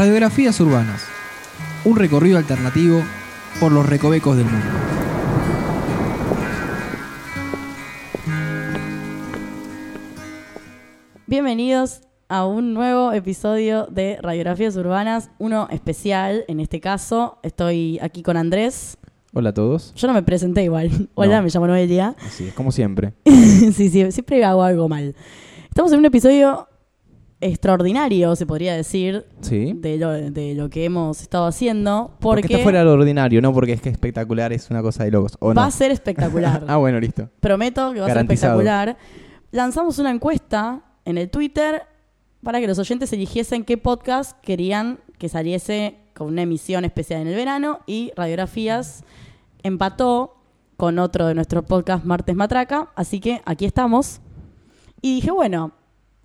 Radiografías urbanas. Un recorrido alternativo por los recovecos del mundo. Bienvenidos a un nuevo episodio de Radiografías Urbanas, uno especial en este caso. Estoy aquí con Andrés. Hola a todos. Yo no me presenté igual. Hola, No. me llamo Noelia. Así es, como siempre. sí, sí, siempre hago algo mal. Estamos en un episodio extraordinario, se podría decir, Sí. de lo, de lo que hemos estado haciendo, Porque porque está fuera lo ordinario, no porque es que espectacular es una cosa de locos. ¿O va no? a ser espectacular. ah, bueno, listo. Prometo que va a ser espectacular. Lanzamos una encuesta en el Twitter para que los oyentes eligiesen qué podcast querían que saliese con una emisión especial en el verano y Radiografías empató con otro de nuestros podcasts Martes Matraca, así que aquí estamos. Y dije, bueno,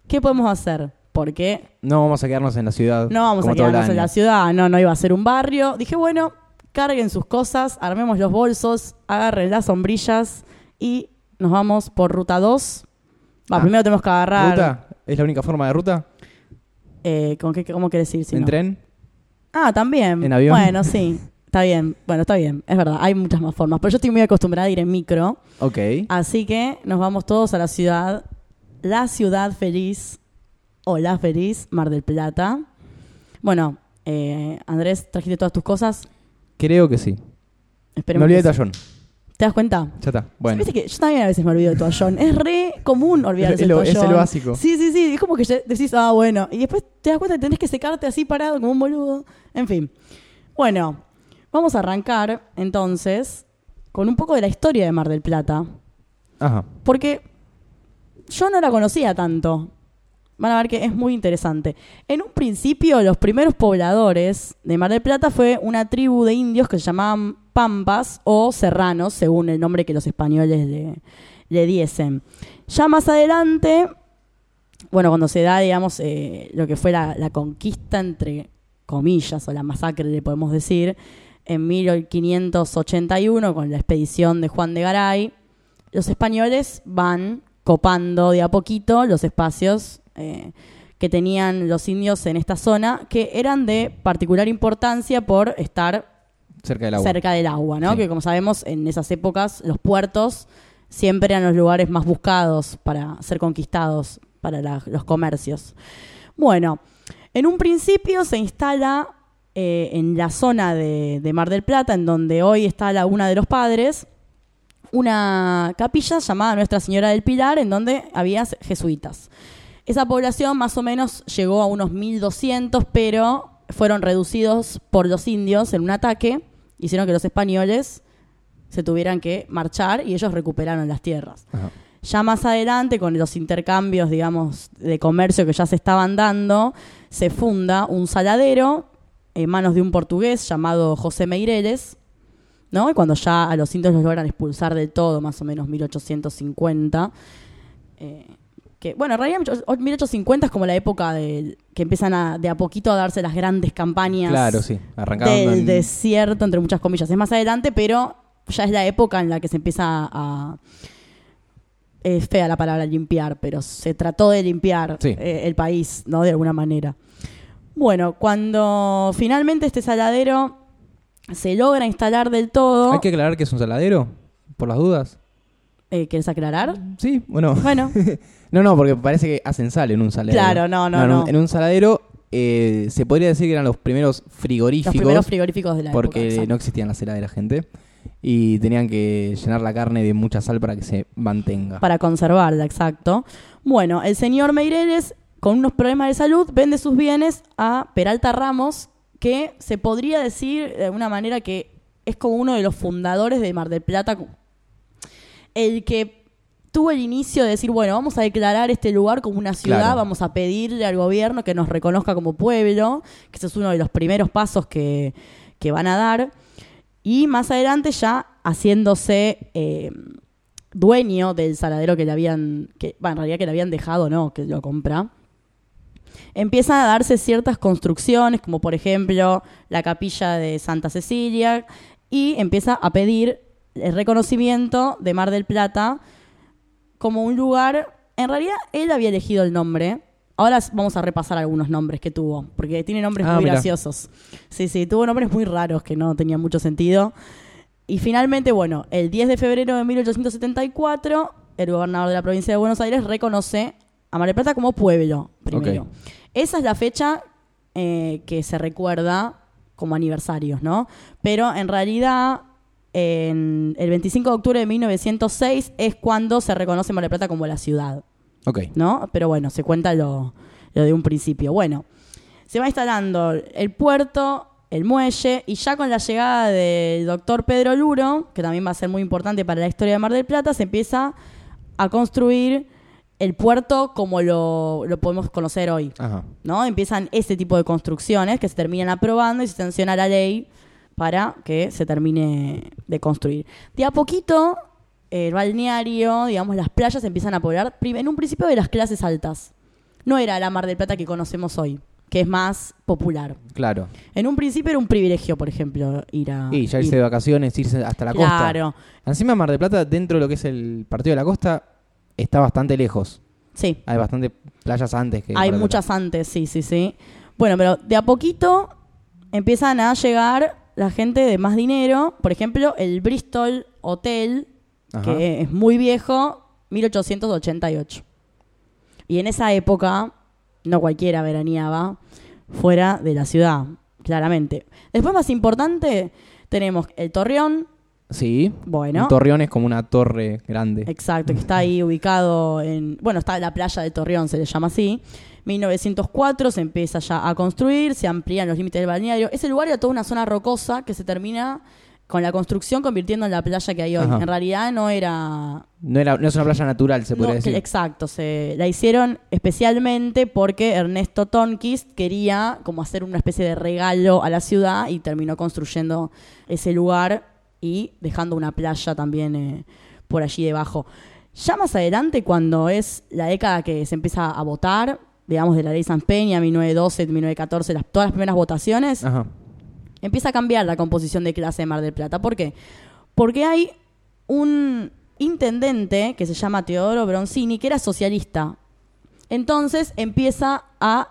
¿qué podemos hacer? Porque No vamos a quedarnos en la ciudad. no vamos como a todo el quedarnos en año. la ciudad, no, no iba a ser un barrio. Dije, bueno, carguen sus cosas, armemos los bolsos, agarren las sombrillas y nos vamos por ruta 2. Va, Ah, primero tenemos que agarrar. ¿Ruta? ¿Es la única forma de ruta? Eh, ¿con qué, ¿Cómo querés decir? Si ¿En no? tren? Ah, también. ¿En avión? Bueno, sí. Está bien. Bueno, está bien. Es verdad. Hay muchas más formas. Pero yo estoy muy acostumbrada a ir en micro. Ok. Así que nos vamos todos a la ciudad. La ciudad feliz. O la feliz, Mar del Plata. Bueno, eh, Andrés, ¿trajiste todas tus cosas? Creo que sí. Me Esperemos olvidé que de sí. tallón. ¿Te das cuenta? Ya está. Bueno. Viste que yo también a veces me olvido de toallón. Es re común olvidarse del lo- es toallón. el básico. Sí, sí, sí. Es como que ya decís, ah, bueno. Y después te das cuenta que tenés que secarte así parado como un boludo. En fin. Bueno, vamos a arrancar entonces con un poco de la historia de Mar del Plata. Ajá. Porque yo no la conocía tanto. Van a ver que es muy interesante. En un principio, los primeros pobladores de Mar del Plata fue una tribu de indios que se llamaban Pampas o Serranos, según el nombre que los españoles le, diesen. Ya más adelante, bueno, cuando se da, digamos, eh, lo que fue la conquista, entre comillas, o la masacre, le podemos decir, en 1581, con la expedición de Juan de Garay, los españoles van copando de a poquito los espacios eh, que tenían los indios en esta zona, que eran de particular importancia por estar Cerca del agua. cerca del agua, ¿no? Sí. Que como sabemos, en esas épocas los puertos siempre eran los lugares más buscados para ser conquistados para la- los comercios. Bueno, en un principio se instala eh, en la zona de, de Mar del Plata, en donde hoy está la Laguna de los Padres, una capilla llamada Nuestra Señora del Pilar, en donde había jesuitas. Esa población más o menos llegó a unos 1200, pero fueron reducidos por los indios en un ataque, hicieron que los españoles se tuvieran que marchar y ellos recuperaron las tierras. Ajá. Ya más adelante, con los intercambios, digamos, de comercio que ya se estaban dando, se funda un saladero en manos de un portugués llamado José Meireles, ¿no? Y cuando ya a los indios los logran expulsar del todo, más o menos 1850, eh, que, bueno, en realidad 1850 es como la época del- que empiezan a, de a poquito a darse las grandes campañas Claro, sí. Del en- desierto, entre muchas comillas. Es más adelante, pero ya es la época en la que se empieza a... Es fea la palabra limpiar, pero se trató de limpiar Sí. eh, el país, ¿no? De alguna manera. Bueno, cuando finalmente este saladero se logra instalar del todo... Hay que aclarar que es un saladero, por las dudas. Eh, ¿Quieres aclarar? Sí, bueno. Bueno, No, no, porque parece que hacen sal en un saladero. Claro, no, no, en un- no. En un saladero eh, se podría decir que eran los primeros los frigoríficos. primeros frigoríficos de la porque época. no existían las heladeras, gente. Y tenían que llenar la carne de mucha sal para que se mantenga. para conservarla, exacto. Bueno, el señor Meireles, con unos problemas de salud, vende sus bienes a Peralta Ramos, que se podría decir de alguna manera que es como uno de los fundadores de Mar del Plata, el que tuvo el inicio de decir, bueno, vamos a declarar este lugar como una ciudad, Claro. vamos a pedirle al gobierno que nos reconozca como pueblo, que ese es uno de los primeros pasos que, que van a dar. Y más adelante ya haciéndose eh, dueño del saladero que le habían, que, bueno, en realidad que le habían dejado, no, que lo compra. Empiezan a darse ciertas construcciones, como por ejemplo la capilla de Santa Cecilia, y empieza a pedir el reconocimiento de Mar del Plata como un lugar, en realidad él había elegido el nombre, Ahora vamos a repasar algunos nombres que tuvo, porque tiene nombres Ah, muy graciosos. Sí, sí, tuvo nombres muy raros que no tenían mucho sentido. Y finalmente, bueno, el 10 de febrero de 1874, el gobernador de la provincia de Buenos Aires reconoce a Mar del Plata como pueblo, primero. Esa es la fecha eh, que se recuerda como aniversarios, ¿no? Pero en realidad, en el 25 de octubre de 1906 es cuando se reconoce Mar del Plata como la ciudad. Ok. ¿no? Pero bueno, se cuenta lo, lo de un principio. Bueno, se va instalando el puerto, el muelle, y ya con la llegada del doctor Pedro Luro, que también va a ser muy importante para la historia de Mar del Plata, se empieza a construir el puerto como lo, lo podemos conocer hoy. Ajá. ¿no? Empiezan ese tipo de construcciones que se terminan aprobando y se sanciona la ley para que se termine de construir. De a poquito, el balneario, digamos, las playas empiezan a poblar, en un principio de las clases altas. No era la Mar del Plata que conocemos hoy, que es más popular. Claro. En un principio era un privilegio, por ejemplo, ir a... Y ya irse ir- de vacaciones, irse hasta la costa. Claro, Encima Mar del Plata, dentro de lo que es el partido de la costa, está bastante lejos. sí. Hay bastante playas antes que. Hay muchas antes, sí, sí, sí. Bueno, pero de a poquito empiezan a llegar la gente de más dinero. Por ejemplo, el Bristol Hotel, Ajá. que es muy viejo, 1888. Y en esa época, no cualquiera veraneaba fuera de la ciudad, claramente. Después, más importante, tenemos el Torreón, Sí. bueno. Un torreón es como una torre grande. Exacto, que está ahí ubicado en. Bueno, está la playa de Torreón, se le llama así. 1904 se empieza ya a construir, se amplían los límites del balneario. Ese lugar era toda una zona rocosa que se termina con la construcción convirtiendo en la playa que hay hoy. Ajá. En realidad no era. No, era, no es una playa natural, se no, podría decir. exacto, se la hicieron especialmente porque Ernesto Tonquist quería como hacer una especie de regalo a la ciudad y terminó construyendo ese lugar y dejando una playa también eh, por allí debajo. Ya más adelante, cuando es la década que se empieza a votar, digamos de la ley San Peña, 1912, 1914, las, todas las primeras votaciones, Ajá. empieza a cambiar la composición de clase de Mar del Plata. ¿Por qué? Porque hay un intendente que se llama Teodoro Bronzini, que era socialista. Entonces empieza a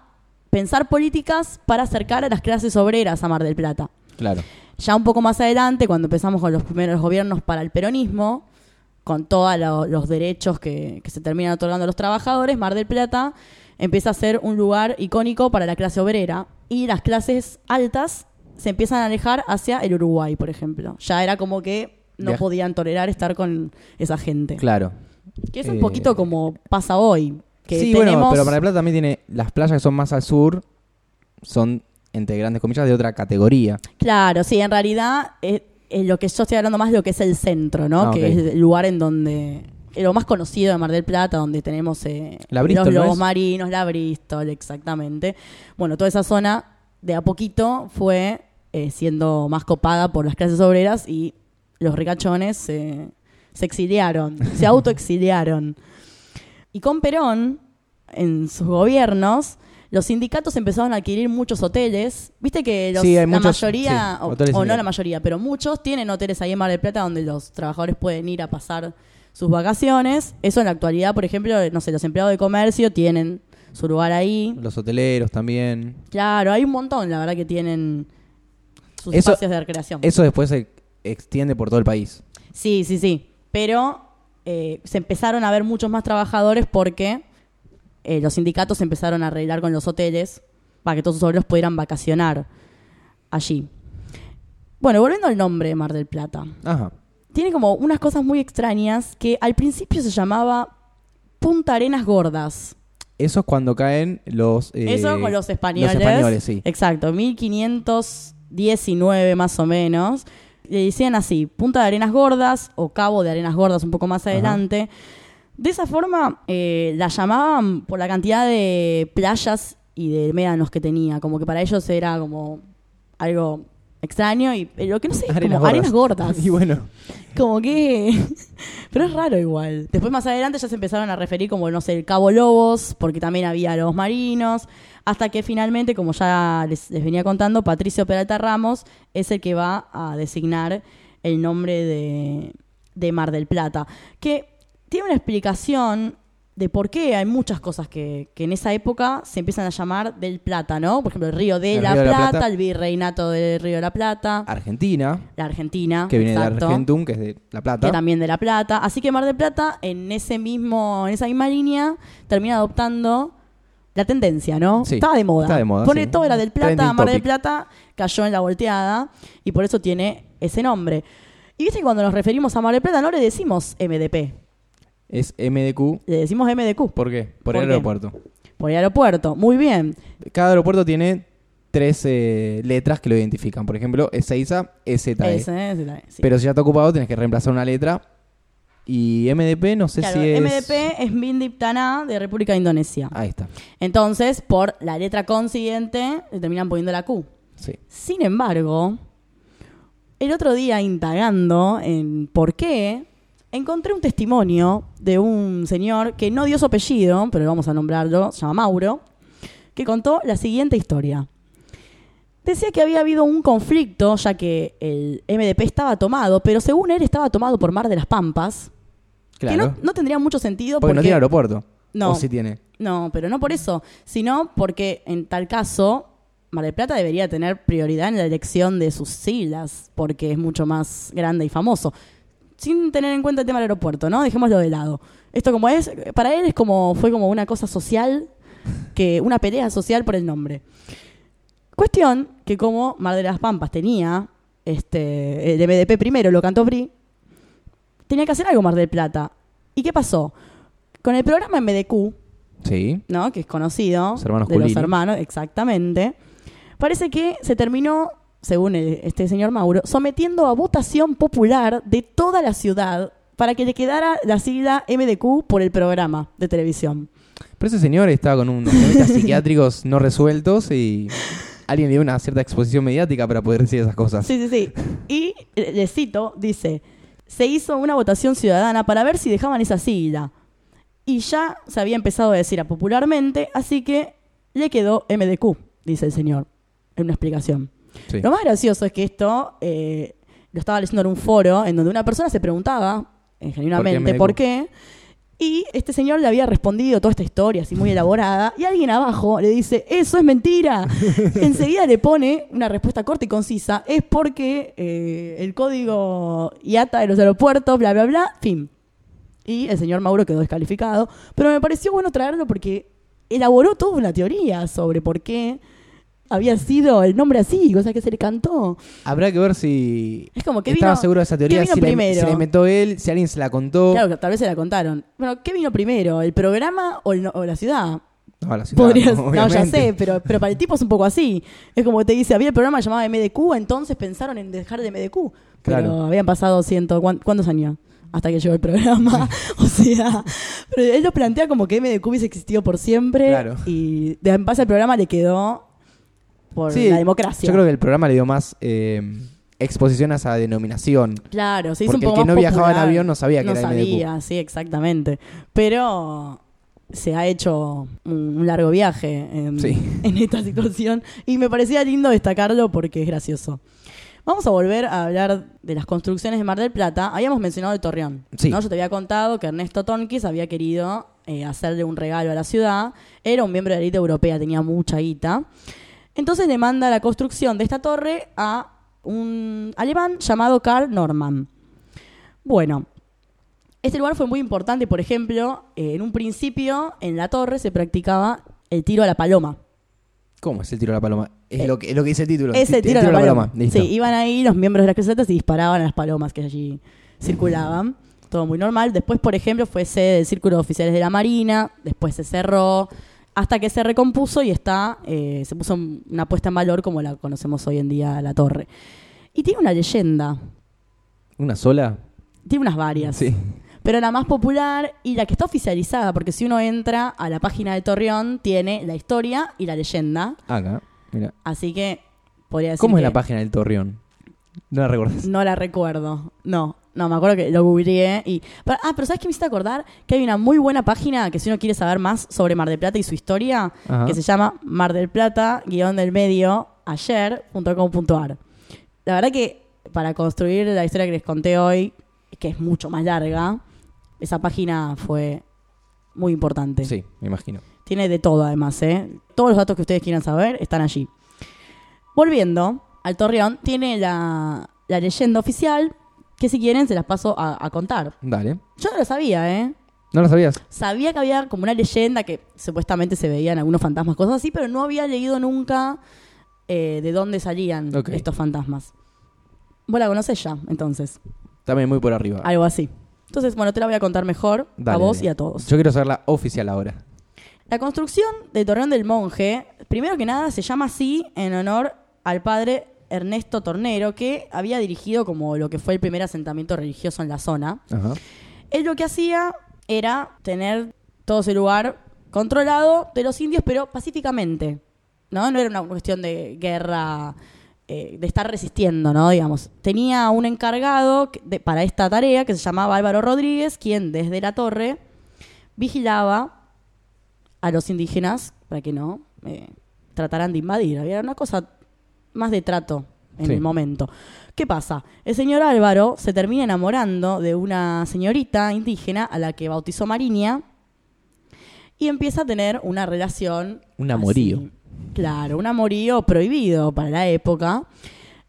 pensar políticas para acercar a las clases obreras a Mar del Plata. Claro. Ya un poco más adelante, cuando empezamos con los primeros gobiernos para el peronismo, con todos lo- los derechos que, que se terminan otorgando a los trabajadores, Mar del Plata empieza a ser un lugar icónico para la clase obrera y las clases altas se empiezan a alejar hacia el Uruguay, por ejemplo. Ya era como que no podían tolerar estar con esa gente. Claro. Que es un Eh, poquito como pasa hoy. Que sí, tenemos... bueno, pero Mar del Plata también tiene. Las playas que son más al sur son, entre grandes comillas, de otra categoría. Claro, sí, en realidad es, es lo que yo estoy hablando más de lo que es el centro, ¿no? Ah, que es el lugar en donde eh, lo más conocido de Mar del Plata, donde tenemos eh, La Bristol, los ¿no lobos marinos, la Bristol, exactamente. Bueno, toda esa zona de a poquito fue eh, siendo más copada por las clases obreras y los ricachones se- se exiliaron, se autoexiliaron. Y con Perón, en sus gobiernos, los sindicatos empezaron a adquirir muchos hoteles. Viste que los- Sí, hay la muchos, mayoría, sí, o, no la mayoría, pero muchos tienen hoteles ahí en Mar del Plata donde los trabajadores pueden ir a pasar sus vacaciones. Eso en la actualidad, por ejemplo, no sé, los empleados de comercio tienen su lugar ahí. Los hoteleros también. Claro, hay un montón, la verdad, que tienen sus Eso- espacios de recreación. Eso después se extiende por todo el país. Sí, sí, sí. Pero eh, se empezaron a ver muchos más trabajadores porque eh, los sindicatos empezaron a arreglar con los hoteles para que todos sus obreros pudieran vacacionar allí. Bueno, volviendo al nombre de Mar del Plata. Ajá. Tiene como unas cosas muy extrañas que al principio se llamaba Punta Arenas Gordas. Eso es cuando caen los. eh, Eso con los españoles. Los españoles, sí. Exacto, 1519 más o menos. Le decían así, Punta de Arenas Gordas o Cabo de Arenas Gordas un poco más Ajá. De esa forma eh, la llamaban por la cantidad de playas y de médanos que tenía. Como que para ellos era como algo extraño y eh, lo que no sé, Arenas como arenas gordas. Y bueno, Como que. Pero es raro igual. Después, más adelante, ya se empezaron a referir como, no sé, el Cabo Lobos, porque también había lobos marinos. Hasta que finalmente, como ya les, les venía contando, Patricio Peralta Ramos es el que va a designar el nombre de, de Mar del Plata. Que tiene una explicación de por qué hay muchas cosas que, que en esa época se empiezan a llamar del Plata, ¿no? Por ejemplo, el Río de, El la, Río de la Plata, Plata. el Virreinato del Río de la Plata, Argentina, la Argentina, que viene exacto, de Argentum, que es de La Plata. que también de la Plata. Así que Mar del Plata, en ese mismo, en esa misma línea, termina adoptando la tendencia, ¿no? Sí, Estaba de moda. está de moda, Pone sí. todo era del Plata, Trending Mar del topic. Plata, cayó en la volteada y por eso tiene ese nombre. Y viste que cuando nos referimos a Mar del Plata no le decimos MDP, Es MDQ. le decimos MDQ. ¿Por qué? Por, ¿Por el qué? aeropuerto. Por el aeropuerto. Muy bien. Cada aeropuerto tiene tres eh, letras que lo identifican. Por ejemplo, Ezeiza, EZE. Ese, ese, sí. E. Pero si ya está ocupado, tenés que reemplazar una letra. Y MDP, no sé Claro, si es. MDP es Mindip Tana de República de Indonesia. Ahí está. Entonces, por la letra consiguiente, le terminan poniendo la Q. Sí. Sin embargo, el otro día indagando en por qué, encontré un testimonio de un señor que no dio su apellido, pero vamos a nombrarlo, se llama Mauro, que contó la siguiente historia. Decía que había habido un conflicto, ya que el MDP estaba tomado, pero según él estaba tomado por Mar de las Pampas, Claro. que no, no tendría mucho sentido porque, no porque tiene aeropuerto. No. O sí tiene. no, pero no por eso, sino porque en tal caso Mar del Plata debería tener prioridad en la elección de sus siglas, porque es mucho más grande y famoso. Sin tener en cuenta el tema del aeropuerto, ¿no? Dejémoslo de lado. Esto como es, para él es como, fue como una cosa social, que, una pelea social por el nombre. Cuestión que como Mar de las Pampas tenía este, el MDP primero, lo cantó Bri, tenía que hacer algo Mar del Plata. ¿Y qué pasó? Con el programa MDQ, Sí. ¿no? Que es conocido. Los hermanos de los Culini. hermanos, exactamente. Parece que se terminó, según el- este señor Mauro, sometiendo a votación popular de toda la ciudad para que le quedara la sigla MDQ por el programa de televisión. Pero ese señor estaba con unos problemas psiquiátricos no resueltos y alguien le dio una cierta exposición mediática para poder decir esas cosas. Sí, sí, sí. Y le cito, dice, se hizo una votación ciudadana para ver si dejaban esa sigla. Y ya se había empezado a decir a popularmente, así que le quedó MDQ, dice el señor, en una explicación. Sí. Lo más gracioso es que esto eh, lo estaba leyendo en un foro en donde una persona se preguntaba, eh, genuinamente, por qué. Y este señor le había respondido toda esta historia así muy elaborada. Y alguien abajo le dice, eso es mentira. Enseguida le pone una respuesta corta y concisa. Es porque eh, el código IATA de los aeropuertos, bla, bla, bla, fin. Y el señor Mauro quedó descalificado. Pero me pareció bueno traerlo porque elaboró toda una teoría sobre por qué había sido el nombre así, cosa que se le cantó. Habrá que ver si Es como que estaba vino- seguro de esa ¿qué teoría, si la, si la inventó él, si alguien se la contó. Claro, tal vez se la contaron. Bueno, ¿qué vino primero? ¿El programa o, el no- o la ciudad? No, la ciudad, Podrías- no, no, ya sé, pero, pero para el tipo es un poco así. Es como que te dice, había el programa llamado MDQ, entonces pensaron en dejar de MDQ. Pero Claro. habían pasado ciento, ¿cuán- ¿cuántos años? Hasta que llegó el programa. o sea, pero él lo plantea como que MDQ hubiese existido por siempre. Claro. Y en base al programa le quedó por Sí, la democracia. Yo creo que el programa le dio más eh, exposición a esa denominación. Claro, se hizo Porque un el poco que más no viajaba en avión no sabía que no era sabía, sí, exactamente. Pero se ha hecho un, largo viaje en, Sí. en esta situación y me parecía lindo destacarlo porque es gracioso. Vamos a volver a hablar de las construcciones de Mar del Plata. Habíamos mencionado el Torreón. Sí. ¿no? Yo te había contado que Ernesto Tonkis había querido eh, hacerle un regalo a la ciudad. Era un miembro de la élite europea, tenía mucha guita. Entonces le manda la construcción de esta torre a un alemán llamado Karl Norman. Bueno, este lugar fue muy importante, por ejemplo, eh, en un principio en la torre se practicaba el tiro a la paloma. ¿Cómo es el tiro a la paloma? Es, Eh, lo, que, es lo que dice el título. Ese Ti- tiro, a la paloma. Sí, iban ahí los miembros de las crucetas y disparaban a las palomas que allí circulaban. Todo muy normal. Después, por ejemplo, fue sede del Círculo de Oficiales de la Marina. Después se cerró. Hasta que se recompuso y está, eh, se puso una puesta en valor como la conocemos hoy en día la torre. Y tiene una leyenda. ¿Una sola? Tiene unas varias. Sí. Pero la más popular y la que está oficializada, porque si uno entra a la página de Torreón, tiene la historia y la leyenda. Acá, mira. Así que podría decir. ¿Cómo es que la página del Torreón? No la recuerdas. No la recuerdo. No, no, me acuerdo que lo googleé y. pero- ah, pero ¿sabes qué me hiciste acordar? Que hay una muy buena página que si uno quiere saber más sobre Mar del Plata y su historia, Ajá. que se llama Mar del Plata, guion del medio, ayer.com.ar. La verdad que para construir la historia que les conté hoy, que es mucho más larga, esa página fue muy importante. Sí, me imagino. Tiene de todo además, ¿eh? Todos los datos que ustedes quieran saber están allí. Volviendo al Torreón, tiene la, la leyenda oficial que si quieren se las paso a, a contar. Dale. Yo no lo sabía, ¿eh? ¿No lo sabías? Sabía que había como una leyenda que supuestamente se veían algunos fantasmas, cosas así, pero no había leído nunca eh, de dónde salían estos fantasmas. Vos la conocés ya, entonces. También muy por arriba. Algo así. Entonces, bueno, te la voy a contar mejor a vos dale. y a todos. Yo quiero saberla oficial ahora. La construcción de Torreón del Monje, primero que nada, se llama así en honor al padre Ernesto Tornero, que había dirigido como lo que fue el primer asentamiento religioso en la zona. Ajá. Él lo que hacía era tener todo ese lugar controlado de los indios, pero pacíficamente. ¿no? No era una cuestión de guerra, eh, de estar resistiendo, ¿no? Digamos. Tenía un encargado de- para esta tarea que se llamaba Álvaro Rodríguez, quien desde la torre vigilaba a los indígenas para que no eh, trataran de invadir. Había una cosa más de trato en Sí. el momento. ¿Qué pasa? El señor Álvaro se termina enamorando de una señorita indígena a la que bautizó Mariña y empieza a tener una relación. Un amorío. así. Claro, un amorío prohibido para la época.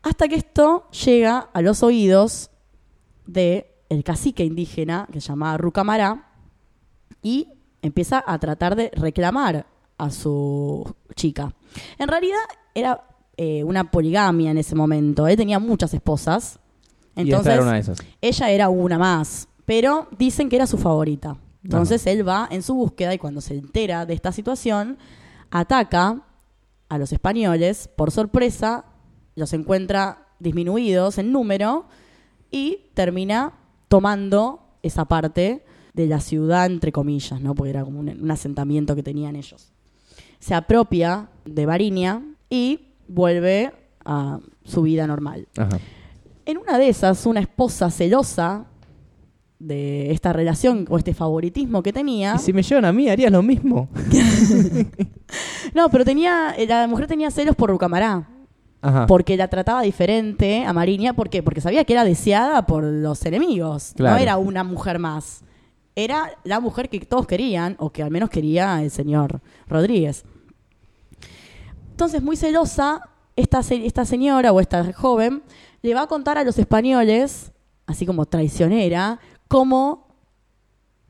Hasta que esto llega a los oídos de el cacique indígena que se llamaba Rucamará y empieza a tratar de reclamar a su chica. En realidad era eh, una poligamia en ese momento. Él tenía muchas esposas. Entonces, era una de esas. ella era una más, pero dicen que era su favorita. Entonces él va en su búsqueda y cuando se entera de esta situación, ataca a los españoles, por sorpresa, los encuentra disminuidos en número y termina tomando esa parte de la ciudad, entre comillas, ¿no? porque era como un, un asentamiento que tenían ellos. Se apropia de Barinia y vuelve a su vida normal. Ajá. En una de esas, una esposa celosa de esta relación o este favoritismo que tenía. ¿Y si me llevan a mí, harías lo mismo? No, pero tenía, eh, la mujer tenía celos por Rucamará, Ajá. porque la trataba diferente a Mariña, ¿por qué? Porque sabía que era deseada por los enemigos. Claro. No era una mujer más. Era la mujer que todos querían, o que al menos quería el señor Rodríguez. Entonces, muy celosa, esta, se- esta señora o esta joven le va a contar a los españoles, así como traicionera, cómo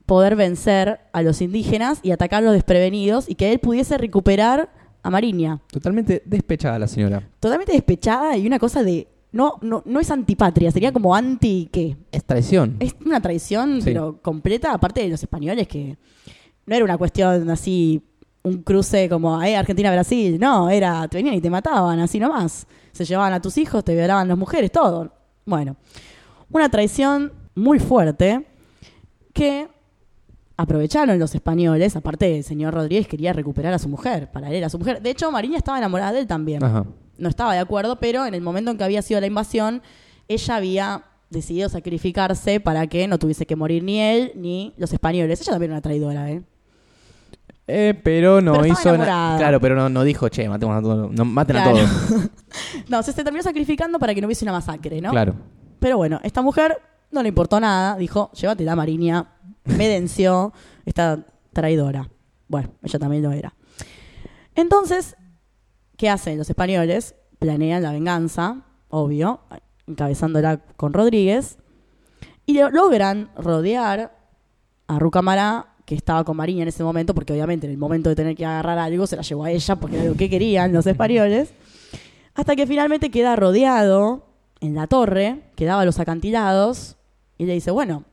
poder vencer a los indígenas y atacarlos desprevenidos y que él pudiese recuperar a Mariña. Totalmente despechada la señora. Totalmente despechada y una cosa de... No, no, no es antipatria, sería como anti... ¿qué? Es traición. Es una traición, Sí. pero completa, aparte de los españoles, que no era una cuestión así, un cruce como eh, Argentina-Brasil, no, era, te venían y te mataban, así nomás. Se llevaban a tus hijos, te violaban las mujeres, todo. Bueno, una traición muy fuerte que aprovecharon los españoles, aparte el señor Rodríguez quería recuperar a su mujer, para él a su mujer. De hecho, Mariña estaba enamorada de él también Ajá. no estaba de acuerdo, pero en el momento en que había sido la invasión, ella había decidido sacrificarse para que no tuviese que morir ni él ni los españoles. Ella también era una traidora, ¿eh? Eh, pero no Pero hizo nada. Claro, pero no, no dijo, che, matemos a todos. No, maten Claro. a todos. No, se, se terminó sacrificando para que no hubiese una masacre, ¿no? Claro. Pero bueno, esta mujer no le importó nada, dijo, llévatela, Mariña, me denció esta traidora. Bueno, ella también lo era. Entonces, ¿qué hacen los españoles? Planean la venganza, obvio, encabezándola con Rodríguez, y lo- logran rodear a Rucamará, que estaba con Mariña en ese momento, porque obviamente en el momento de tener que agarrar algo se la llevó a ella, porque era lo que querían los españoles, hasta que finalmente queda rodeado en la torre, que daba los acantilados, y le dice, bueno,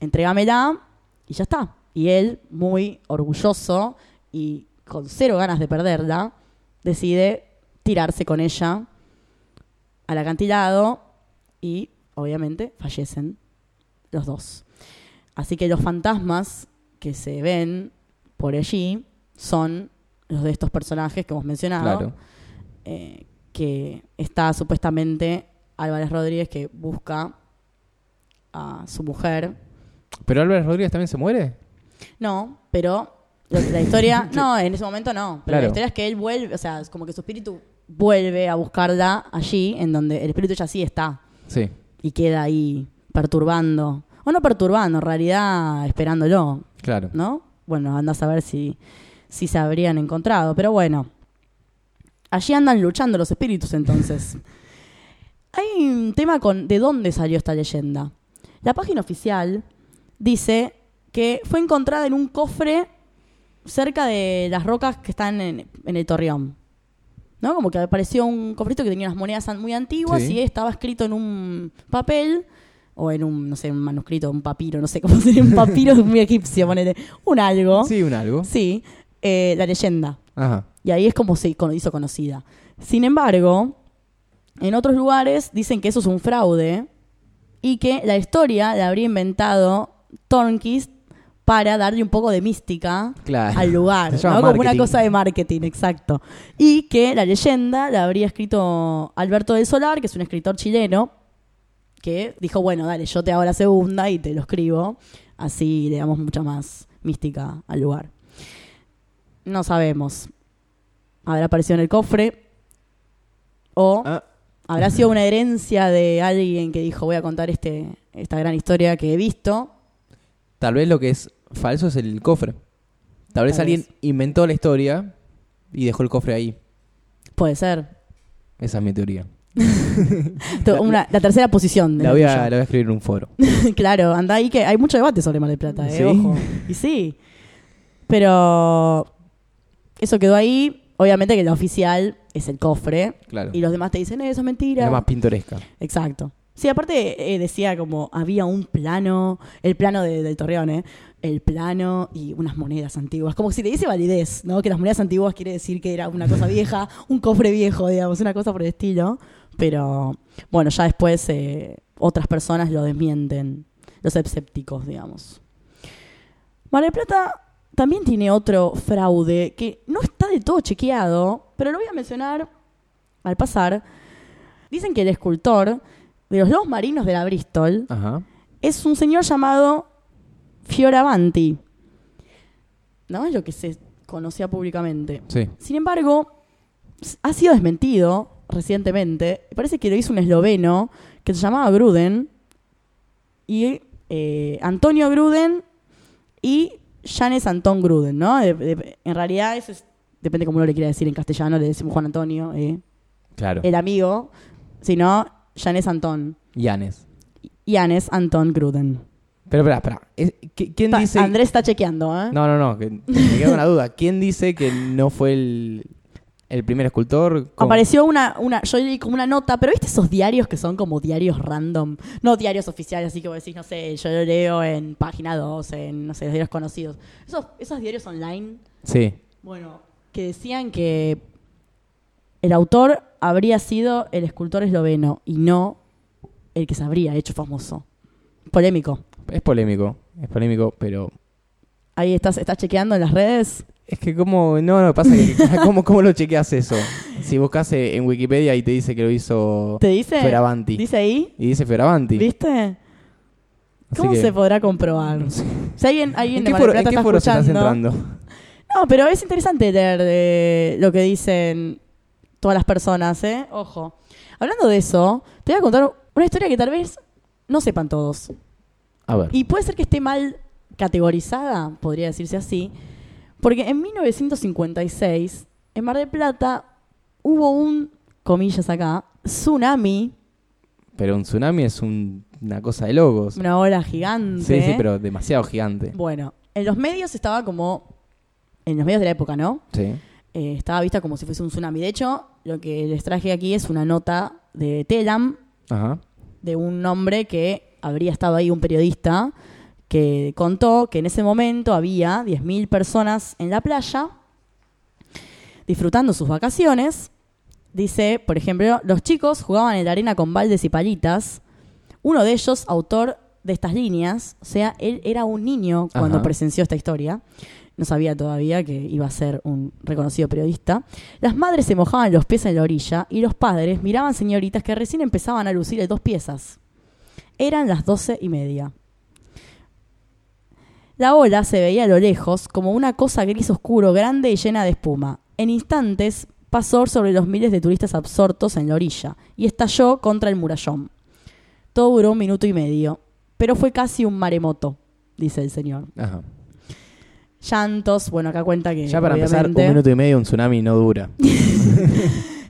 entrégamela y ya está. Y él, muy orgulloso y con cero ganas de perderla, decide tirarse con ella al acantilado y obviamente fallecen los dos. Así que los fantasmas que se ven por allí son los de estos personajes que hemos mencionado, Claro. eh, que está supuestamente Álvarez Rodríguez que busca a su mujer. ¿Pero Álvarez Rodríguez también se muere? No, pero la historia, no, en ese momento no. Pero la Claro. historia es que él vuelve, o sea, es como que su espíritu vuelve a buscarla allí, en donde el espíritu ya sí está Sí. y queda ahí perturbando. O no perturbando, en realidad esperándolo, Claro. ¿no? bueno, anda a saber si, si se habrían encontrado. Pero bueno, allí andan luchando los espíritus entonces. Hay un tema con de dónde salió esta leyenda. La página oficial dice que fue encontrada en un cofre cerca de las rocas que están en, en el torreón. ¿No? Como que apareció un cofrito que tenía unas monedas muy antiguas Sí. y estaba escrito en un papel o en un, no sé, un manuscrito, un papiro, no sé cómo sería un papiro muy egipcio, ponele, un algo. Sí, un algo. Sí, eh, la leyenda. Ajá. Y ahí es como se hizo conocida. Sin embargo, en otros lugares dicen que eso es un fraude y que la historia la habría inventado Tornquist para darle un poco de mística Claro. al lugar. Como una cosa de marketing, exacto. Y que la leyenda la habría escrito Alberto del Solar, que es un escritor chileno, que dijo, bueno, dale, yo te hago la segunda y te lo escribo, así le damos mucha más mística al lugar. No sabemos. Habrá aparecido en el cofre o Ah, habrá sido una herencia de alguien que dijo, voy a contar este, esta gran historia que he visto. tal vez lo que es falso es el cofre. Tal vez Tal alguien vez. inventó la historia y dejó el cofre ahí. Puede ser. Esa es mi teoría. Una- la tercera posición. La voy, a, la voy a escribir en un foro. claro, anda ahí que hay mucho debate sobre Mar del Plata, ¿eh? ¿Sí? Ojo. Y sí. Pero eso quedó ahí. Obviamente que la oficial es el cofre. Claro. Y los demás te dicen, "Eh, eso es mentira. La más pintoresca. Exacto. Sí, aparte eh, decía como había un plano, el plano de- del Torreón, ¿eh? El plano y unas monedas antiguas. Como si le dice validez, ¿no? Que las monedas antiguas quiere decir que era una cosa vieja, un cofre viejo, digamos, una cosa por el estilo. Pero bueno, ya después eh, otras personas lo desmienten, los escépticos, digamos. Mar del Plata también tiene otro fraude que no está del todo chequeado, pero lo voy a mencionar al pasar. Dicen que el escultor de los lobos marinos de la Bristol Ajá. es un señor llamado Fioravanti. ¿No? Es lo que se conocía públicamente. Sí. Sin embargo, ha sido desmentido recientemente. Parece que lo hizo un esloveno que se llamaba Gruden. Y eh, Antonio Gruden y Janes Antón Gruden, ¿no? De- de- en realidad, eso es- depende cómo uno le quiera decir en castellano. Le decimos Juan Antonio, eh, Claro. el amigo. Si no, Janes Antón. Yanes. Janes Antón Gruden. Pero espera, espera. Es- ¿qui- ¿Quién dice...? Andrés está chequeando, ¿eh? No, no, no. que me queda una duda. ¿Quién dice que no fue el, el primer escultor? ¿Cómo? Apareció una, una, yo leí como una nota, pero ¿viste esos diarios que son como diarios random? No diarios oficiales, así que vos decís, no sé, yo lo leo en página 2, en, no sé, diarios conocidos. Esos, esos diarios online, Sí. bueno, que decían que el autor habría sido el escultor esloveno y no el que se habría hecho famoso. Polémico. Es polémico. Es polémico, pero... Ahí estás, estás chequeando en las redes. Es que como... No, no, pasa que... ¿cómo, ¿Cómo lo chequeas eso? Si buscas eh, en Wikipedia y te dice que lo hizo ¿Te dice? Fioravanti. Dice ahí. Y dice Fioravanti. ¿Viste? Así ¿Cómo que- se podrá comprobar? No sé. Si alguien, alguien ¿En de qué foro, en qué estás entrando? No, pero es interesante leer de lo que dicen todas las personas, ¿eh? Ojo. Hablando de eso, te voy a contar una historia que tal vez no sepan todos. A ver. Y puede ser que esté mal categorizada, podría decirse así, porque en 1956, en Mar del Plata, hubo un, comillas acá, tsunami, Pero un tsunami es un- una cosa de logos. una ola gigante. Sí, sí, pero demasiado gigante. Bueno, en los medios estaba como, en los medios de la época, ¿no? Sí. Eh, estaba vista como si fuese un tsunami. De hecho, lo que les traje aquí es una nota de Telam, Ajá. de un hombre que habría estado ahí, un periodista, que contó que en ese momento había 10.000 personas en la playa disfrutando sus vacaciones. Dice, por ejemplo, los chicos jugaban en la arena con baldes y palitas. Uno de ellos, autor de estas líneas, o sea, él era un niño cuando Ajá. presenció esta historia. No sabía todavía que iba a ser un reconocido periodista. Las madres se mojaban los pies en la orilla y los padres miraban señoritas que recién empezaban a lucir el dos piezas. Eran las doce y media. La ola se veía a lo lejos como una cosa gris oscuro, grande y llena de espuma. En instantes pasó sobre los miles de turistas absortos en la orilla y estalló contra el murallón. Todo duró un minuto y medio, pero fue casi un maremoto, dice el señor. Ajá. Llantos. Bueno, acá cuenta que. Ya para empezar, un minuto y medio un tsunami no dura.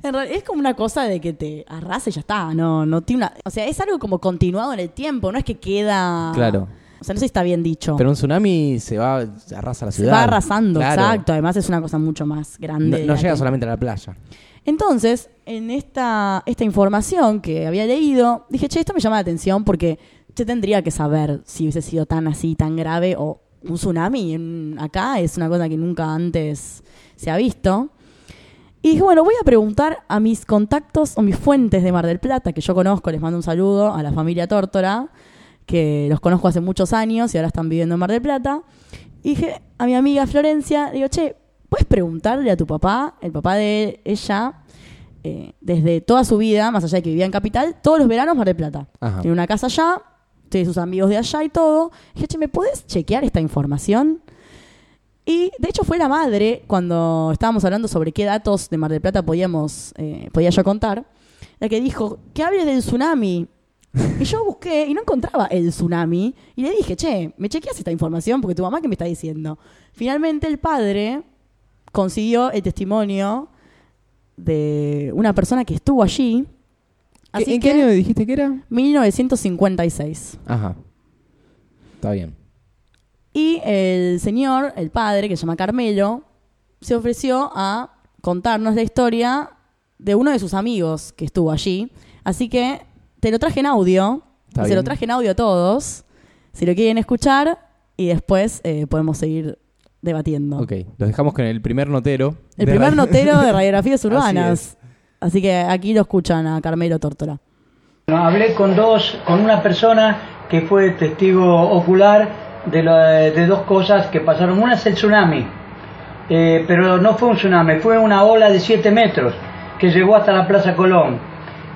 En realidad es como una cosa de que te arrasa y ya está. No, no tiene una. O sea, es algo como continuado en el tiempo. No es que queda. Claro. O sea, no sé si está bien dicho. Pero un tsunami se va, se arrasa la Se ciudad. va arrasando, Claro. exacto. Además es una cosa mucho más grande. No, de no la llega que- solamente a la playa. Entonces, en esta, esta información que había leído, dije, che, esto me llama la atención porque yo tendría que saber si hubiese sido tan así, tan grave o un tsunami en- acá es una cosa que nunca antes se ha visto. Y dije, bueno, voy a preguntar a mis contactos o mis fuentes de Mar del Plata, que yo conozco, les mando un saludo a la familia Tórtora, que los conozco hace muchos años y ahora están viviendo en Mar del Plata. Y dije a mi amiga Florencia, digo, che, ¿puedes preguntarle a tu papá, el papá de ella, eh, desde toda su vida, más allá de que vivía en Capital, todos los veranos Mar del Plata? Ajá. Tiene una casa allá, tiene sus amigos de allá y todo. dije, che, ¿me puedes chequear esta información? Y de hecho fue la madre, cuando estábamos hablando sobre qué datos de Mar del Plata podíamos, eh, podía yo contar, la que dijo, que hables del tsunami. Y yo busqué y no encontraba el tsunami. Y le dije, che, ¿me chequeas esta información? Porque tu mamá, ¿qué me está diciendo? Finalmente el padre consiguió el testimonio de una persona que estuvo allí. Así ¿En que, qué año dijiste que era? 1956. Ajá. Está bien. Y el señor, el padre, que se llama Carmelo, se ofreció a contarnos la historia de uno de sus amigos que estuvo allí. Así que te lo traje en audio. Está se lo traje en audio a todos. Si lo quieren escuchar, y después eh, podemos seguir debatiendo. Ok, los dejamos con el primer notero. El primer notero de radiografías urbanas. Así, que aquí lo escuchan a Carmelo Tórtola. Hablé con dos, con una persona que fue testigo ocular de, lo- de dos cosas que pasaron. Una es el tsunami, eh, pero no fue un tsunami, fue una ola de 7 metros que llegó hasta la Plaza Colón.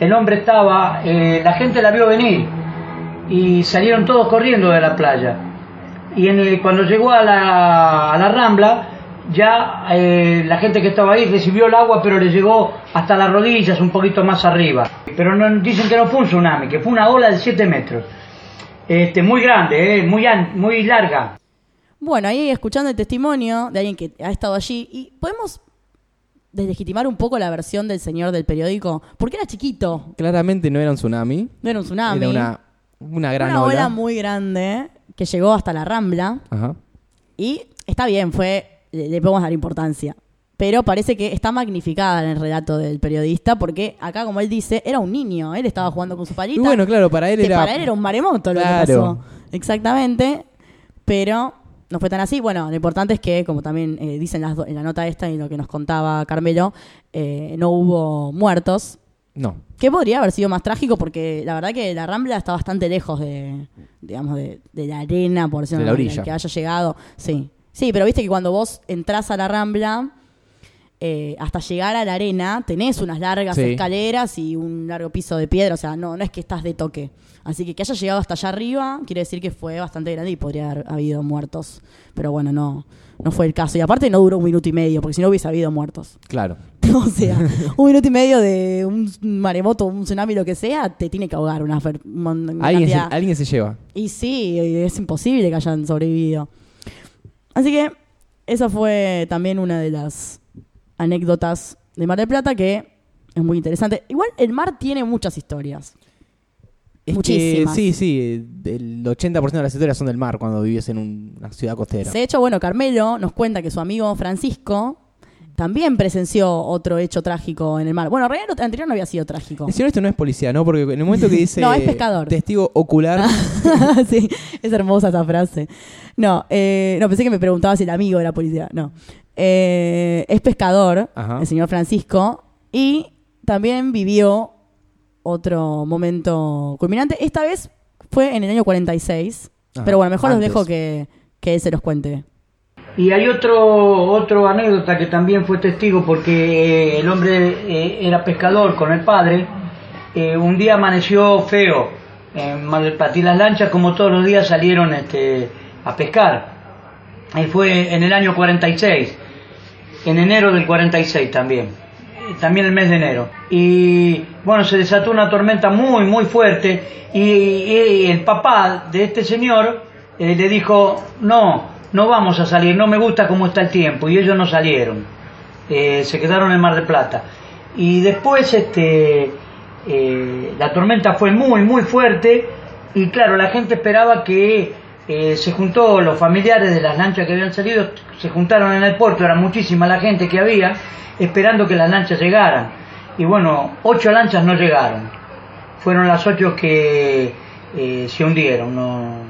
El hombre estaba, eh, la gente la vio venir y salieron todos corriendo de la playa. Y en el- cuando llegó a la, a la Rambla, ya eh, la gente que estaba ahí recibió el agua, pero le llegó hasta las rodillas, un poquito más arriba. Pero no, dicen que no fue un tsunami, que fue una ola de 7 metros. Este, muy grande, eh, muy, an- muy larga. Bueno, ahí escuchando el testimonio de alguien que ha estado allí, y podemos deslegitimar un poco la versión del señor del periódico, porque era chiquito, Claramente no era un tsunami. no era un tsunami, Era una, una gran una ola ola. muy grande que llegó hasta la Rambla, Ajá. y está bien, fue, le, le podemos dar importancia. Pero parece que está magnificada en el relato del periodista, porque acá, como él dice, era un niño, él estaba jugando con su palita. Y bueno, claro, para él que era. para él era un maremoto lo Claro. que pasó. Exactamente. Pero no fue tan así. Bueno, lo importante es que, como también eh, dicen las en la nota esta y lo que nos contaba Carmelo, eh, no hubo muertos. No. Que podría haber sido más trágico porque la verdad que la Rambla está bastante lejos de, digamos, de, de la arena, por decirlo De la orilla. que haya llegado. Sí. Sí, pero viste que cuando vos entras a la Rambla, eh, hasta llegar a la arena, tenés unas largas Sí. escaleras y un largo piso de piedra, o sea, no, no es que estás de toque. Así que que haya llegado hasta allá arriba quiere decir que fue bastante grande y podría haber habido muertos. Pero bueno, no, no fue el caso. Y aparte no duró un minuto y medio, porque si no hubiese habido muertos. Claro. O sea, un minuto y medio de un maremoto, un tsunami, lo que sea, te tiene que ahogar una, una Alguien se, cantidad. alguien se lleva. Y sí, es imposible que hayan sobrevivido. Así que esa fue también una de las anécdotas de Mar del Plata que es muy interesante. Igual el mar tiene muchas historias. Es que, Muchísimas. sí, sí. El 80% de las historias son del mar cuando vives en un- una ciudad costera. De hecho, bueno, Carmelo nos cuenta que su amigo Francisco también presenció otro hecho trágico en el mar. Bueno, en realidad lo anterior no había sido trágico. El señor esto no es policía, ¿no? Porque en el momento que dice No, es pescador. testigo ocular, sí, es hermosa esa frase. No, eh, no, pensé que me preguntaba si el amigo era policía. No. Eh, es pescador, Ajá. el señor Francisco, y también vivió otro momento culminante. Esta vez fue en el año 46. Ajá, pero bueno, mejor antes. los dejo que, que él se los cuente. Y hay otro, otro anécdota que también fue testigo porque eh, el hombre eh, era pescador con el padre. Eh, un día amaneció feo en Mar las lanchas como todos los días salieron este, a pescar. Y fue en el año 46, en enero del 46 también, también el mes de enero. Y bueno, se desató una tormenta muy, muy fuerte y, y el papá de este señor le dijo, no, no vamos a salir, no me gusta cómo está el tiempo, y ellos no salieron, Eh, se quedaron en Mar del Plata. Y después este, eh, la tormenta fue muy, muy fuerte, y claro, la gente esperaba que eh, se juntó, los familiares de las lanchas que habían salido, se juntaron en el puerto, era muchísima la gente que había, esperando que las lanchas llegaran. Y bueno, ocho lanchas no llegaron, fueron las ocho que eh, se hundieron, no,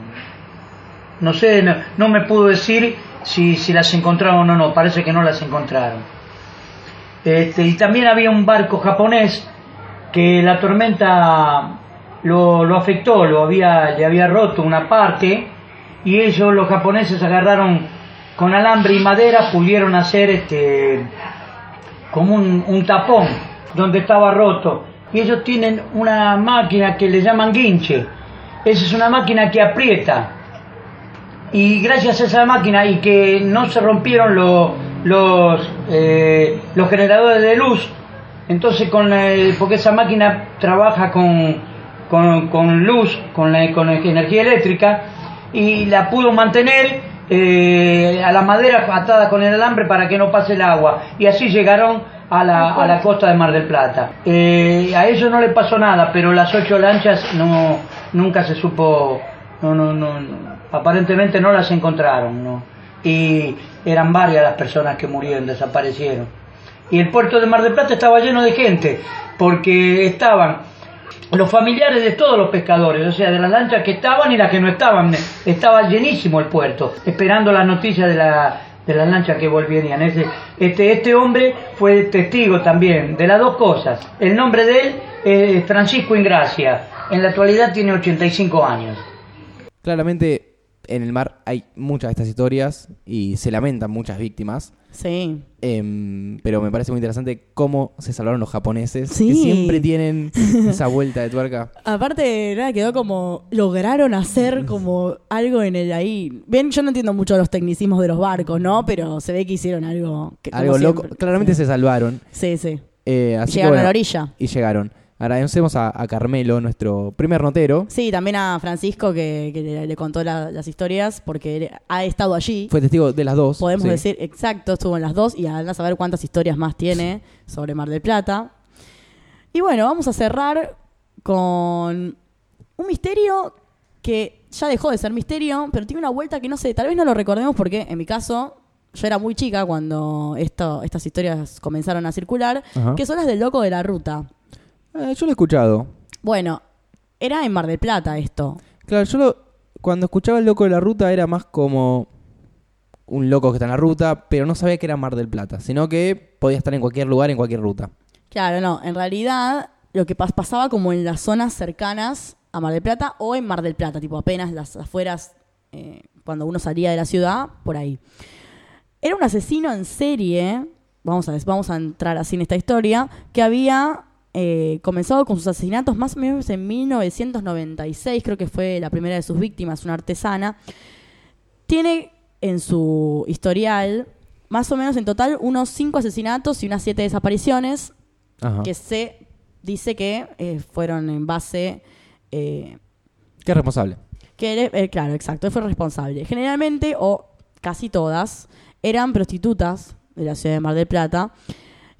no sé, no, me pudo decir si, si las encontraron o no, parece que no las encontraron. Este, y también había un barco japonés que la tormenta lo, lo afectó, lo había, le había roto una parte y ellos, los japoneses, agarraron con alambre y madera, pudieron hacer este, como un, un tapón donde estaba roto. Y ellos tienen una máquina que le llaman guinche. Esa es una máquina que aprieta y gracias a esa máquina y que no se rompieron lo- los, eh, los generadores de luz, entonces con el- porque esa máquina trabaja con, con, con luz, con, la- con energía eléctrica, y la pudo mantener eh, a la madera atada con el alambre para que no pase el agua, y así llegaron a la, a la costa de Mar del Plata. Eh, a ellos no le pasó nada, pero las ocho lanchas no, nunca se supo no, no, no. Aparentemente no las encontraron, ¿no? Y eran varias las personas que murieron, desaparecieron. Y el puerto de Mar del Plata estaba lleno de gente, porque estaban los familiares de todos los pescadores, o sea, de las lanchas que estaban y las que no estaban. Estaba llenísimo el puerto, esperando las noticias de, la, de las lanchas que volvían. Ese, este, este hombre fue testigo también de las dos cosas. El nombre de él es Francisco Ingracia. En la actualidad tiene 85 años. Claramente en el mar hay muchas de estas historias y se lamentan muchas víctimas. Sí. Em, pero me parece muy interesante cómo se salvaron los japoneses, Sí. que siempre tienen esa vuelta de tuerca. Aparte, nada, quedó como. Lograron hacer como algo en el ahí. Bien, yo no entiendo mucho los tecnicismos de los barcos, ¿no? Pero se ve que hicieron algo. Que, Algo loco. Claramente sí. se salvaron. Sí, sí. Eh, así que Llegaron a la orilla. Y llegaron. Agradecemos a, a Carmelo, nuestro primer notero. Sí, también a Francisco que, que le, le contó la- las historias porque él ha estado allí. Fue testigo de las dos. Podemos sí. decir, exacto, estuvo en las dos y anda a saber cuántas historias más tiene sobre Mar del Plata. Y bueno, vamos a cerrar con un misterio que ya dejó de ser misterio, pero tiene una vuelta que no sé, tal vez no lo recordemos porque en mi caso yo era muy chica cuando esto, estas historias comenzaron a circular, Ajá. que son las del loco de la ruta. Eh, yo lo he escuchado. Bueno, era en Mar del Plata esto. Claro, yo lo- cuando escuchaba el loco de la ruta era más como un loco que está en la ruta, pero no sabía que era Mar del Plata, sino que podía estar en cualquier lugar, en cualquier ruta. Claro, no, en realidad lo que pas- pasaba como en las zonas cercanas a Mar del Plata o en Mar del Plata, tipo apenas las afueras, eh, cuando uno salía de la ciudad, por ahí. Era un asesino en serie, vamos a, vamos a entrar así en esta historia, que había eh, comenzado con sus asesinatos más o menos en 1996, creo que fue la primera de sus víctimas, una artesana. Tiene en su historial más o menos en total unos cinco asesinatos y unas siete desapariciones Ajá. que se dice que eh, fueron en base eh, ¿Qué es responsable? que eh, claro exacto él fue responsable generalmente o casi todas eran prostitutas de la ciudad de Mar del Plata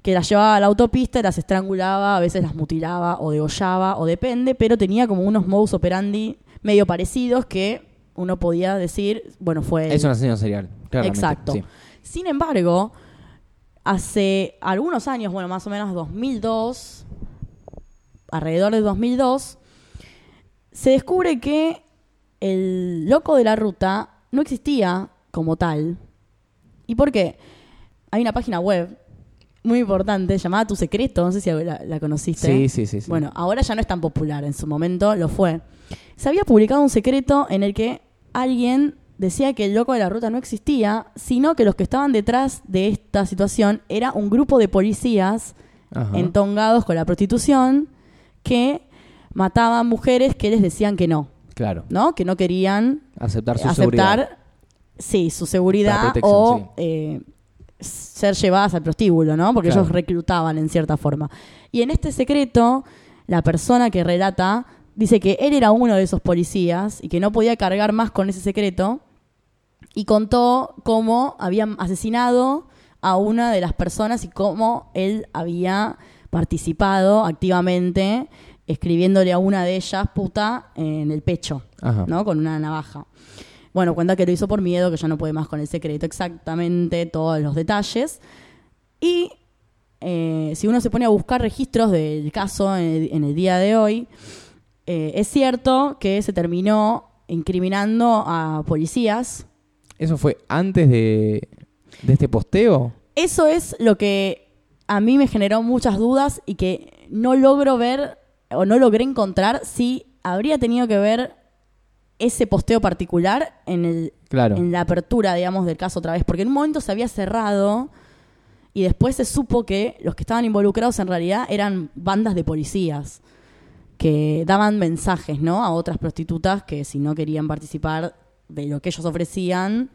que las llevaba a la autopista, las estrangulaba, a veces las mutilaba o degollaba o depende, pero tenía como unos modus operandi medio parecidos que uno podía decir, bueno, fue. Es un asesino serial. claramente, Exacto. sí. Sin embargo, hace algunos años, bueno, más o menos 2002, alrededor de 2002, se descubre que el loco de la ruta no existía como tal. ¿Y por qué? Hay una página web muy importante llamada Tu Secreto, no sé si la, la conociste. Sí, sí, sí, sí. Bueno, ahora ya no es tan popular, en su momento lo fue. Se había publicado un secreto en el que alguien decía que el loco de la ruta no existía, sino que los que estaban detrás de esta situación era un grupo de policías Ajá. entongados con la prostitución que mataban mujeres que les decían que no, Claro. ¿no? Que no querían Aceptar su aceptar, seguridad. sí, su seguridad o sí. eh, ser llevadas al prostíbulo, ¿no? Porque Claro. ellos reclutaban en cierta forma. Y en este secreto, la persona que relata dice que él era uno de esos policías y que no podía cargar más con ese secreto y contó cómo habían asesinado a una de las personas y cómo él había participado activamente escribiéndole a una de ellas puta en el pecho, Ajá. ¿no? Con una navaja. Bueno, cuenta que lo hizo por miedo, que ya no puede más con el secreto, exactamente todos los detalles. Y eh, si uno se pone a buscar registros del caso en el, en el día de hoy, eh, es cierto que se terminó incriminando a policías. ¿Eso fue antes de, de este posteo? Eso es lo que a mí me generó muchas dudas y que no logro ver o no logré encontrar si habría tenido que ver ese posteo particular en, el, Claro. en la apertura, digamos, del caso otra vez. Porque en un momento se había cerrado y después se supo que los que estaban involucrados en realidad eran bandas de policías que daban mensajes, ¿no? A otras prostitutas que si no querían participar de lo que ellos ofrecían,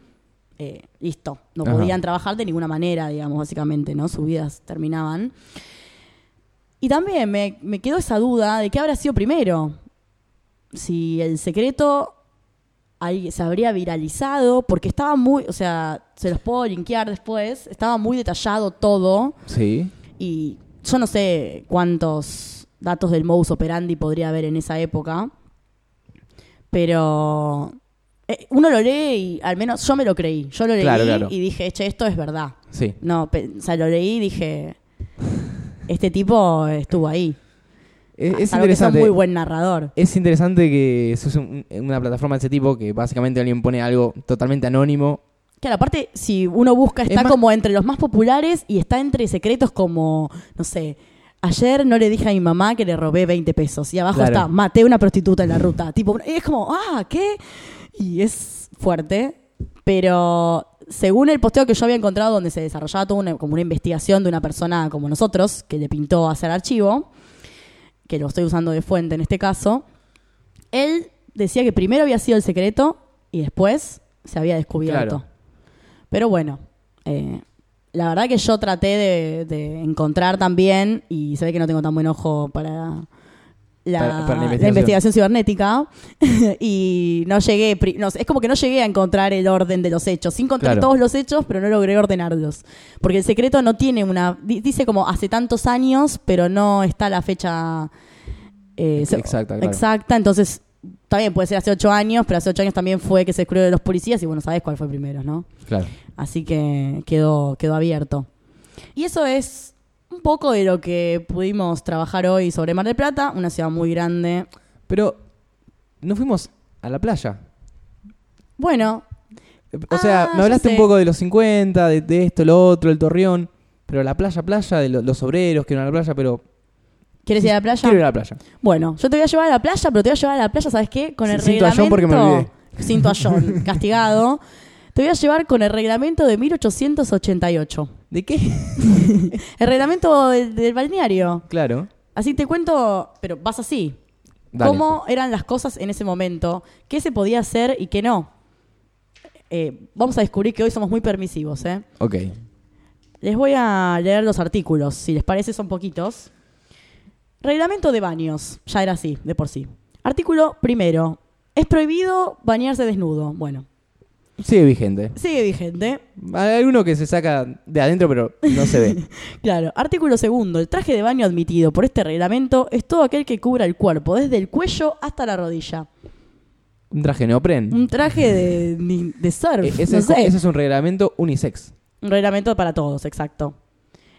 eh, listo, no Ajá. podían trabajar de ninguna manera, digamos, básicamente, ¿no? Sus vidas terminaban. Y también me, me quedó esa duda de qué habrá sido primero. Si el secreto ahí se habría viralizado, porque estaba muy, o sea, se los puedo linkear después, estaba muy detallado todo Sí. y yo no sé cuántos datos del modus operandi podría haber en esa época, pero eh, uno lo lee y al menos yo me lo creí. Yo lo leí Claro, claro. y dije, che, esto es verdad. Sí. No, o sea, lo leí y dije, este tipo estuvo ahí. Es, es Salvo que sea un interesante. muy buen narrador. Es interesante que se use un- una plataforma de ese tipo que básicamente alguien pone algo totalmente anónimo. Claro, aparte, si uno busca, está Es más- como entre los más populares y está entre secretos como, no sé, ayer no le dije a mi mamá que le robé 20 pesos y abajo Claro. está, maté a una prostituta en la ruta. Tipo, y es como, ah, ¿qué? Y es fuerte, pero según el posteo que yo había encontrado donde se desarrollaba toda una, como una investigación de una persona como nosotros, que le pintó hacer archivo, que lo estoy usando de fuente en este caso, él decía que primero había sido el secreto y después se había descubierto. Claro. Pero bueno, eh, la verdad que yo traté de, de encontrar también, y se ve que no tengo tan buen ojo para la, Para- para la la investigación. cibernética, y no llegué, no es como que no llegué a encontrar el orden de los hechos. Sí encontré Claro. todos los hechos, pero no logré ordenarlos. Porque el secreto no tiene una, di- dice como hace tantos años, pero no está la fecha eh, Exacta, claro. exacta, entonces también puede ser hace ocho años, pero hace ocho años también fue que se descubrió de los policías y bueno, sabes cuál fue primero, ¿no? Claro. Así que quedó, quedó abierto. Y eso es un poco de lo que pudimos trabajar hoy sobre Mar del Plata, una ciudad muy grande. Pero no fuimos a la playa. Bueno, O sea, Ah, me hablaste un poco de los 50, de, de esto, lo otro, el torreón. Pero la playa, playa, de lo- los obreros que iban a la playa, pero. ¿quieres ir a la playa? Quiero ir a la playa. Bueno, yo te voy a llevar a la playa, pero te voy a llevar a la playa, ¿sabes qué? Con el Sí, cinto a John reglamento... porque me olvidé. Cinto a John, castigado. Te voy a llevar con el reglamento de 1888. ¿De qué? El reglamento del, del balneario. claro. Así te cuento, pero vas así. Dale. cómo eran las cosas en ese momento, qué se podía hacer y qué no. Eh, vamos a descubrir que hoy somos muy permisivos. ¿eh? Ok. Les voy a leer los artículos, si les parece son poquitos. Reglamento de baños, ya era así, de por sí. Artículo primero, es prohibido bañarse desnudo. Bueno, Sigue vigente. sigue vigente. Hay alguno que se saca de adentro, pero no se ve. Claro, artículo segundo, el traje de baño admitido por este reglamento es todo aquel que cubra el cuerpo, desde el cuello hasta la rodilla. Un traje neopren. Un traje de, de surf, ese, no es, sé. ese es un reglamento unisex. Un reglamento para todos, exacto.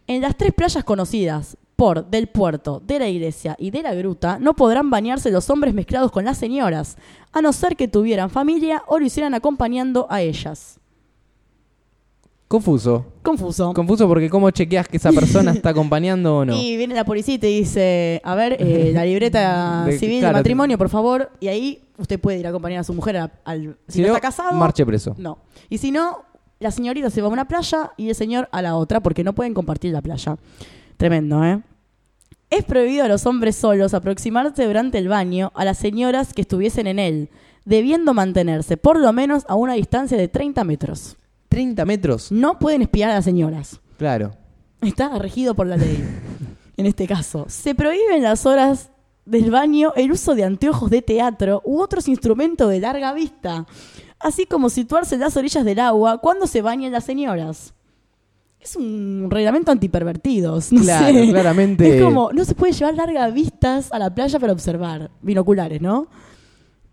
En las tres playas conocidas por del puerto, de la iglesia y de la gruta, no podrán bañarse los hombres mezclados con las señoras, a no ser que tuvieran familia o lo hicieran acompañando a ellas. Confuso. Confuso. Confuso porque cómo chequeas que esa persona está acompañando o no. Y viene la policía y te dice, a ver, eh, la libreta De- civil claro, de matrimonio, por favor, y ahí usted puede ir a acompañar a su mujer al... Si, Si no, está casado... marche preso. No. Y si no, la señorita se va a una playa y el señor a la otra, porque no pueden compartir la playa. Tremendo, ¿eh? Es prohibido a los hombres solos aproximarse durante el baño a las señoras que estuviesen en él, debiendo mantenerse por lo menos a una distancia de 30 metros. 30 metros. No pueden espiar a las señoras. Claro. Está regido por la ley. En este caso, se prohíbe en las horas del baño el uso de anteojos de teatro u otros instrumentos de larga vista. así como situarse en las orillas del agua cuando se bañan las señoras. Es un reglamento antipervertidos. No Claro, sé. claramente. Es como, no se puede llevar largas vistas a la playa para observar. Binoculares, ¿no?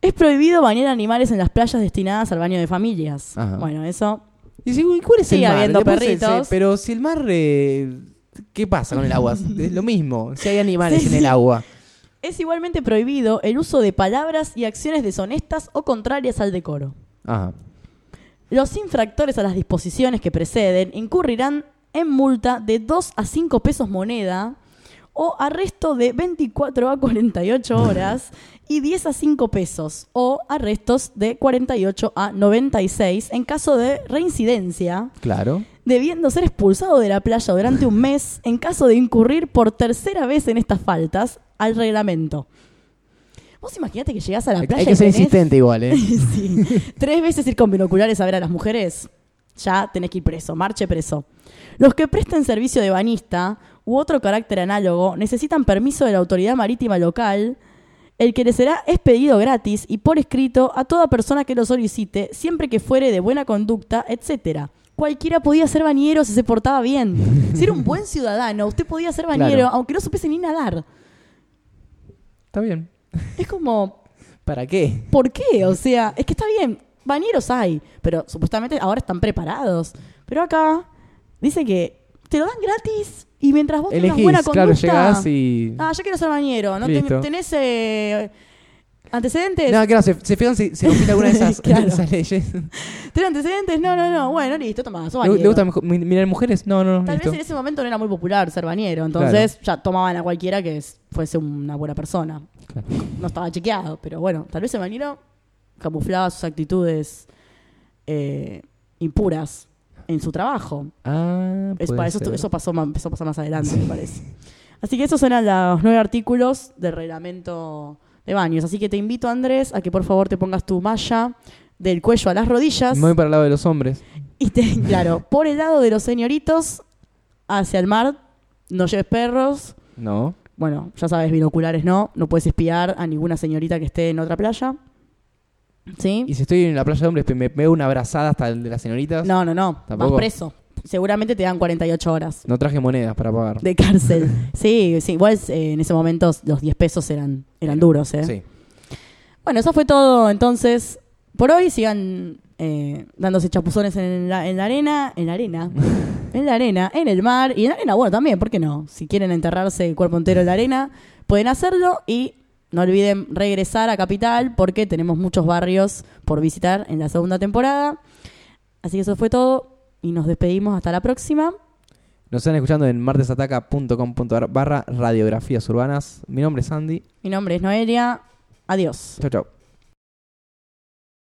Es prohibido bañar animales en las playas destinadas al baño de familias. Ajá. Bueno, eso. Y si, ¿cuál es Sigue el mar? habiendo se- perritos. pero si el mar... eh, ¿Qué pasa con el agua? Es lo mismo. Si hay animales Sí, en el agua. Es igualmente prohibido el uso de palabras y acciones deshonestas o contrarias al decoro. Ajá. Los infractores a las disposiciones que preceden incurrirán en multa de 2 a 5 pesos moneda o arresto de 24 a 48 horas y 10 a 5 pesos o arrestos de 48 a 96 en caso de reincidencia, Claro. debiendo ser expulsado de la playa durante un mes en caso de incurrir por tercera vez en estas faltas al reglamento. Vos imaginate que llegás a la Hay, playa hay que y ser tenés- insistente igual, ¿eh? Sí. Tres veces ir con binoculares a ver a las mujeres, ya tenés que ir preso, marche preso. Los que presten servicio de banista u otro carácter análogo necesitan permiso de la autoridad marítima local, el que les será expedido gratis y por escrito a toda persona que lo solicite, siempre que fuere de buena conducta, etcétera. Cualquiera podía ser bañero si se portaba bien. Si era un buen ciudadano, usted podía ser bañero, Claro. aunque no supiese ni nadar. Está bien. Es como, ¿Para qué? ¿Por qué? O sea, es que está bien, bañeros hay, pero supuestamente ahora están preparados. Pero acá dice que te lo dan gratis y mientras vos tengas Elegís, buena conducta. claro, llegás y... Ah, yo quiero ser bañero, ¿no? Listo. ¿Tenés eh, antecedentes? No, claro, se, se fijan si, si cumpliste alguna de esas, Claro. esas leyes. ¿Tenés antecedentes? No, no, no. Bueno, listo, toma, sos ¿Le, bañero. gusta mejo- mi- mirar mujeres? No, no, no. Tal listo. vez en ese momento no era muy popular ser bañero, entonces ya tomaban a cualquiera que es- fuese una buena persona. Claro. No estaba chequeado, pero bueno, tal vez el bañero camuflaba sus actitudes eh, impuras en su trabajo. Ah, Es, puede para eso, ser. eso pasó empezó a pasar más adelante, me parece. Así que esos eran los nueve artículos del reglamento de baños. Así que te invito, Andrés, a que por favor te pongas tu malla del cuello a las rodillas. Me voy para el lado de los hombres. Y te, claro, por el lado de los señoritos, hacia el mar, no lleves perros. No. Bueno, ya sabes, binoculares no, no puedes espiar a ninguna señorita que esté en otra playa. ¿Sí? Y si estoy en la playa de hombres, me, me veo una abrazada hasta el de las señoritas. No, no, no, ¿Tampoco? vas preso. Seguramente te dan 48 horas No traje monedas para pagar. de cárcel. sí, sí, igual eh, en ese momento los 10 pesos eran, eran duros, ¿eh? Sí. Bueno, eso fue todo entonces por hoy. Sigan eh, dándose chapuzones en la, en la arena, en la arena, en la arena, en el mar y en la arena, bueno, también, ¿por qué no? Si quieren enterrarse el cuerpo entero en la arena, pueden hacerlo y no olviden regresar a Capital porque tenemos muchos barrios por visitar en la segunda temporada. Así que eso fue todo y nos despedimos hasta la próxima. Nos están escuchando en martesataca.com.ar barra radiografías urbanas. Mi nombre es Andy. Mi nombre es Noelia. Adiós. Chau, chau.